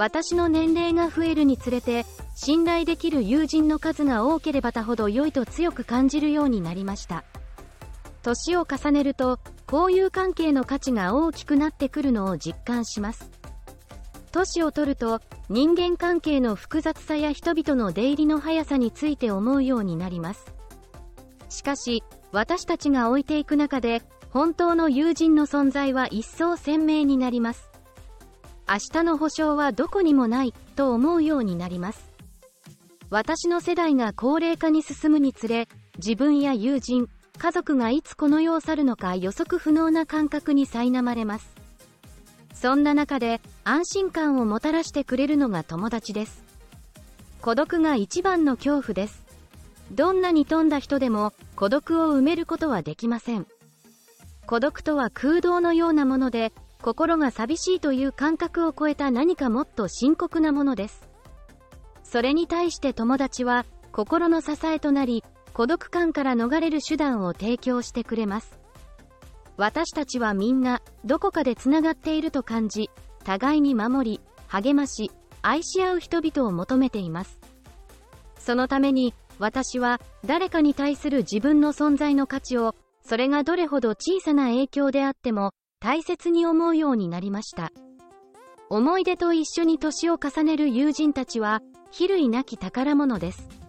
私の年齢が増えるにつれて、信頼できる友人の数が多ければたほど良いと強く感じるようになりました。年を重ねると、交友関係の価値が大きくなってくるのを実感します。年を取ると、人間関係の複雑さや人々の出入りの速さについて思うようになります。しかし、私たちが置いていく中で、本当の友人の存在は一層鮮明になります。明日の保証はどこにもない、と思うようになります。私の世代が高齢化に進むにつれ、自分や友人、家族がいつこの世を去るのか予測不能な感覚に苛まれます。そんな中で安心感をもたらしてくれるのが友達です。孤独が一番の恐怖です。どんなに富んだ人でも孤独を埋めることはできません。孤独とは空洞のようなもので、心が寂しいという感覚を超えた何かもっと深刻なものです。それに対して友達は心の支えとなり、孤独感から逃れる手段を提供してくれます。私たちはみんな、どこかで繋がっていると感じ、互いに守り、励まし、愛し合う人々を求めています。そのために、私は、誰かに対する自分の存在の価値を、それがどれほど小さな影響であっても、大切に思うようになりました。思い出と一緒に年を重ねる友人たちは、比類なき宝物です。